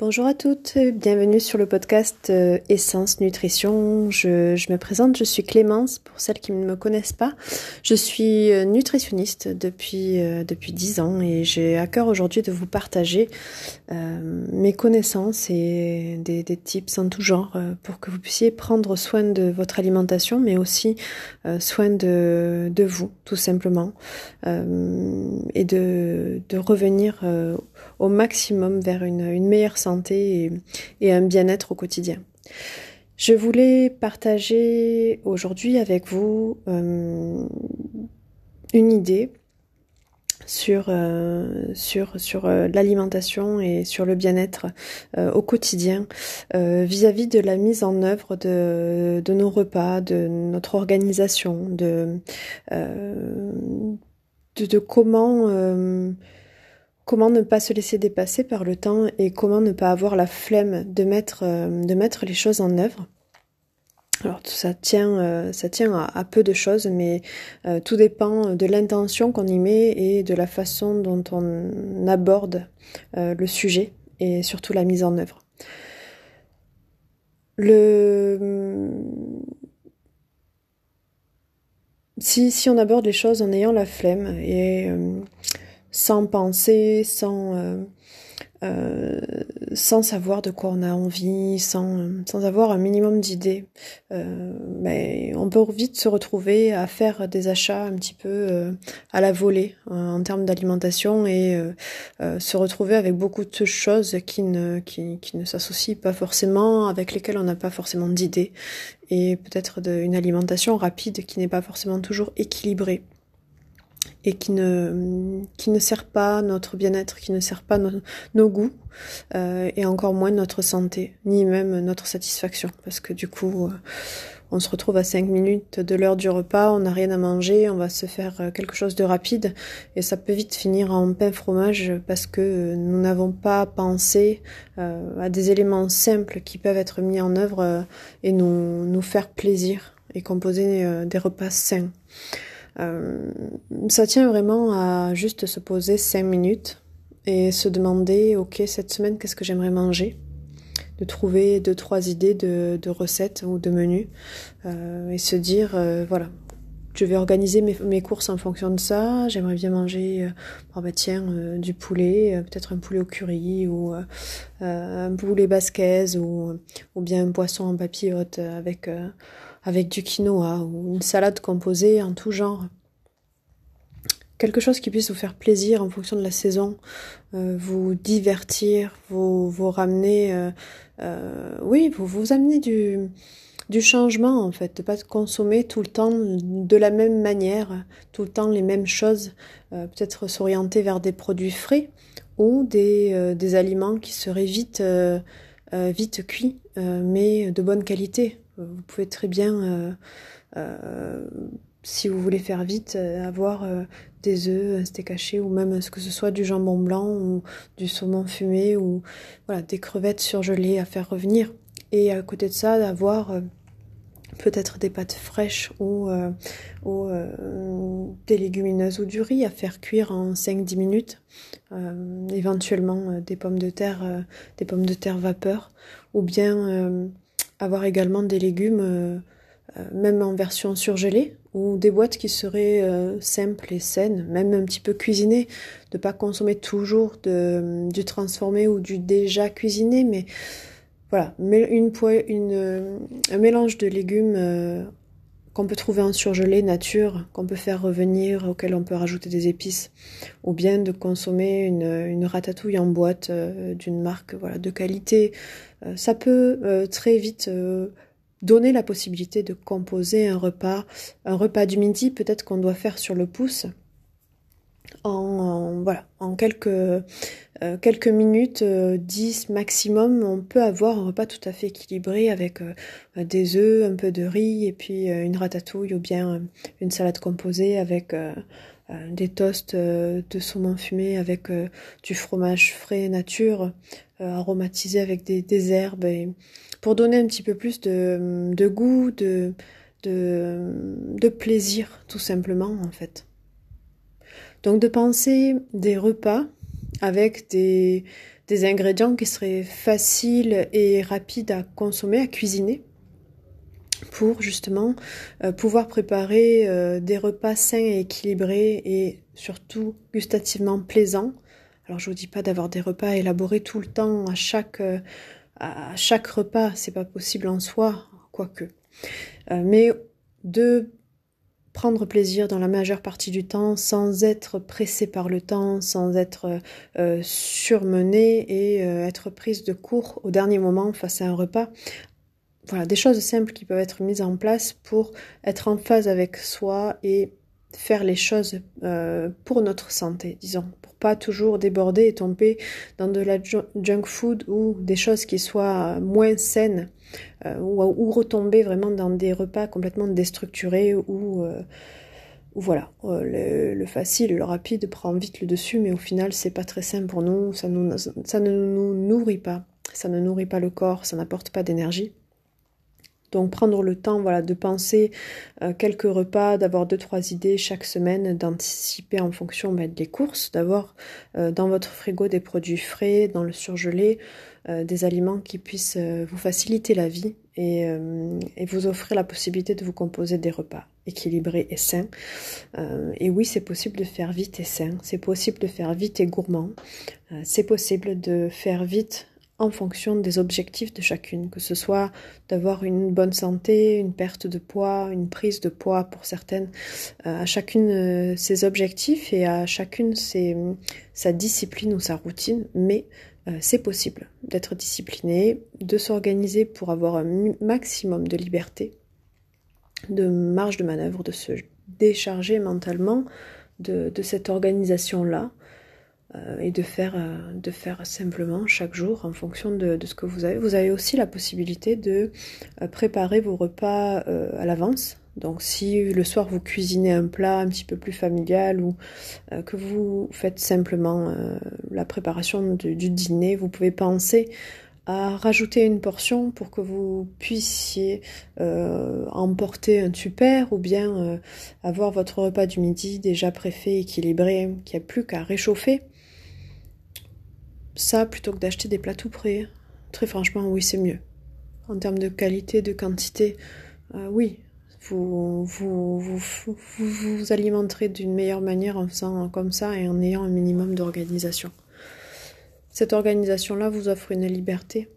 Bonjour à toutes, bienvenue sur le podcast euh, Essence Nutrition. Je, me présente, je suis Clémence pour celles qui ne me connaissent pas. Je suis euh, nutritionniste depuis euh, depuis 10 ans et j'ai à cœur aujourd'hui de vous partager mes connaissances et des, des, tips en tout genre pour que vous puissiez prendre soin de votre alimentation mais aussi soin de, de vous tout simplement et de, de revenir au maximum vers une, meilleure santé et, un bien-être au quotidien. Je voulais partager aujourd'hui avec vous euh, une idée sur euh, euh, l'alimentation et sur le bien-être au quotidien vis-à-vis de la mise en œuvre de, nos repas, de notre organisation, de, comment Comment ne pas se laisser dépasser par le temps et comment ne pas avoir la flemme de mettre, euh, les choses en œuvre. Alors ça tient, euh, ça tient à, peu de choses, mais euh, tout dépend de l'intention qu'on y met et de la façon dont on aborde le sujet et surtout la mise en œuvre. Le... Si, si on aborde les choses en ayant la flemme et sans penser, sans, euh, euh, sans savoir de quoi on a envie, sans, sans avoir un minimum d'idées. Euh, on peut vite se retrouver à faire des achats un petit peu à la volée en termes d'alimentation et se retrouver avec beaucoup de choses qui ne, qui, qui ne s'associent pas forcément, avec lesquelles on n'a pas forcément d'idées et peut-être une alimentation rapide qui n'est pas forcément toujours équilibrée et qui ne, qui ne sert pas notre bien-être, qui ne sert pas nos goûts, euh, et encore moins notre santé, ni même notre satisfaction. Parce que du coup, euh, on se retrouve à 5 minutes de l'heure du repas, on n'a rien à manger, on va se faire euh, quelque chose de rapide, et ça peut vite finir en pain fromage parce que nous n'avons pas pensé à des éléments simples qui peuvent être mis en œuvre et nous, nous faire plaisir et composer des repas sains. Euh, ça tient vraiment à juste se poser cinq minutes et se demander, ok, cette semaine, qu'est-ce que j'aimerais manger? De trouver deux trois idées de, recettes ou de menus euh, et se dire euh, voilà je vais organiser mes, mes, courses en fonction de ça. J'aimerais bien manger oh bah tiens du poulet peut-être un poulet au curry ou un poulet basquaise ou, ou bien un poisson en papillote avec avec du quinoa ou une salade composée en tout genre. Quelque chose qui puisse vous faire plaisir en fonction de la saison, euh, vous divertir, vous, vous ramener, euh, euh, oui, vous vous amener du, du changement en fait, de pas consommer tout le temps de la même manière, tout le temps les mêmes choses, peut-être s'orienter vers des produits frais ou des, aliments qui seraient vite cuits, mais de bonne qualité. Vous pouvez très bien, euh, euh, si vous voulez faire vite, euh, avoir des œufs, un steak haché ou même ce que ce soit du jambon blanc ou du saumon fumé ou voilà des crevettes surgelées à faire revenir. Et à côté de ça, d'avoir peut-être des pâtes fraîches ou, ou des légumineuses ou du riz à faire cuire en 5-10 minutes, éventuellement des pommes de terre, des pommes de terre vapeur, ou bien avoir également des légumes, euh, euh, même en version surgelée, ou des boîtes qui seraient euh, simples et saines, même un petit peu cuisinées, de pas consommer toujours du transformé ou du déjà cuisiné, mais voilà, une, une, un mélange de légumes qu'on peut trouver en surgelé nature, qu'on peut faire revenir, auquel on peut rajouter des épices, ou bien de consommer une, ratatouille en boîte d'une marque voilà de qualité, euh, ça peut euh, très vite euh, donner la possibilité de composer un repas, un repas du midi peut-être qu'on doit faire sur le pouce. En, voilà, en quelques, quelques minutes, 10 maximum, on peut avoir un repas tout à fait équilibré avec des œufs, un peu de riz et puis une ratatouille ou bien une salade composée avec des toasts de saumon fumé avec du fromage frais nature, euh, aromatisé avec des, herbes et pour donner un petit peu plus de, de goût, de, de, de plaisir tout simplement en fait. Donc de penser des repas avec des, ingrédients qui seraient faciles et rapides à consommer, à cuisiner pour justement euh, pouvoir préparer euh, des repas sains et équilibrés et surtout gustativement plaisants. Alors je vous dis pas d'avoir des repas élaborés tout le temps à chaque euh, à chaque repas, c'est pas possible en soi, quoique. mais de prendre plaisir dans la majeure partie du temps sans être pressé par le temps, sans être surmené et être prise de court au dernier moment face à un repas. Voilà, des choses simples qui peuvent être mises en place pour être en phase avec soi et faire les choses euh, pour notre santé, disons, pour pas toujours déborder et tomber dans de la junk food ou des choses qui soient moins saines euh, ou, retomber vraiment dans des repas complètement déstructurés ou, euh, voilà, le, le, facile, le rapide prend vite le dessus, mais au final c'est pas très sain pour nous, ça ne nous nourrit pas, ça ne nourrit pas le corps, ça n'apporte pas d'énergie. Donc prendre le temps voilà, de penser euh, quelques repas, d'avoir deux, trois idées chaque semaine, d'anticiper en fonction bah, des courses, d'avoir euh, dans votre frigo des produits frais, dans le surgelé, euh, des aliments qui puissent vous faciliter la vie et, et, vous offrir la possibilité de vous composer des repas équilibrés et sains. et oui, c'est possible de faire vite et sain, c'est possible de faire vite et gourmand, c'est possible de faire vite en fonction des objectifs de chacune, que ce soit d'avoir une bonne santé, une perte de poids, une prise de poids pour certaines, euh, à chacune euh, ses objectifs et à chacune sa discipline ou sa routine, mais euh, c'est possible d'être discipliné, de s'organiser pour avoir un maximum de liberté, de marge de manœuvre, de se décharger mentalement de, de cette organisation-là euh, et de faire, euh, de faire simplement chaque jour en fonction de, de, ce que vous avez. Vous avez aussi la possibilité de euh, préparer vos repas à l'avance. Donc si le soir vous cuisinez un plat un petit peu plus familial ou que vous faites simplement la préparation du dîner, vous pouvez penser à rajouter une portion pour que vous puissiez emporter un super ou bien avoir votre repas du midi déjà préfait, équilibré, qui a plus qu'à réchauffer ça plutôt que d'acheter des plats tout prêts. Très franchement, oui, c'est mieux. En termes de qualité, de quantité, euh, oui, vous vous, vous, vous, alimenterez d'une meilleure manière en faisant comme ça et en ayant un minimum d'organisation. Cette organisation-là vous offre une liberté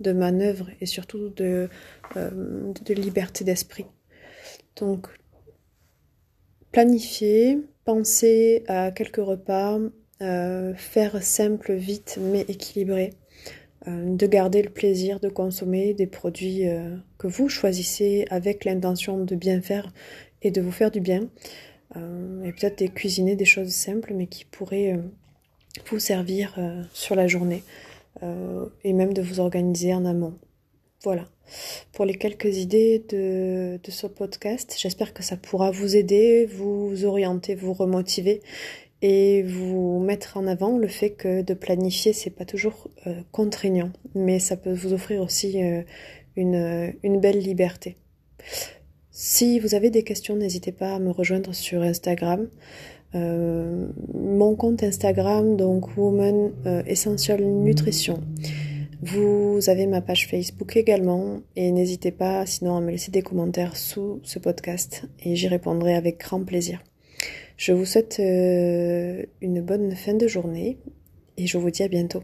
de manœuvre et surtout de, euh, de liberté d'esprit. Donc, planifier, penser à quelques repas, euh, faire simple, vite, mais équilibré. Euh, de garder le plaisir de consommer des produits euh, que vous choisissez avec l'intention de bien faire et de vous faire du bien. et peut-être de cuisiner des choses simples, mais qui pourraient vous servir sur la journée. et même de vous organiser en amont. Voilà. Pour les quelques idées de, de ce podcast, j'espère que ça pourra vous aider, vous orienter, vous remotiver et vous mettre en avant le fait que de planifier c'est pas toujours euh, contraignant mais ça peut vous offrir aussi euh, une, une, belle liberté. Si vous avez des questions, n'hésitez pas à me rejoindre sur Instagram. Euh, mon compte Instagram, donc Woman Essential Nutrition. Vous avez ma page Facebook également et n'hésitez pas sinon à me laisser des commentaires sous ce podcast et j'y répondrai avec grand plaisir. Je vous souhaite euh, une bonne fin de journée et je vous dis à bientôt.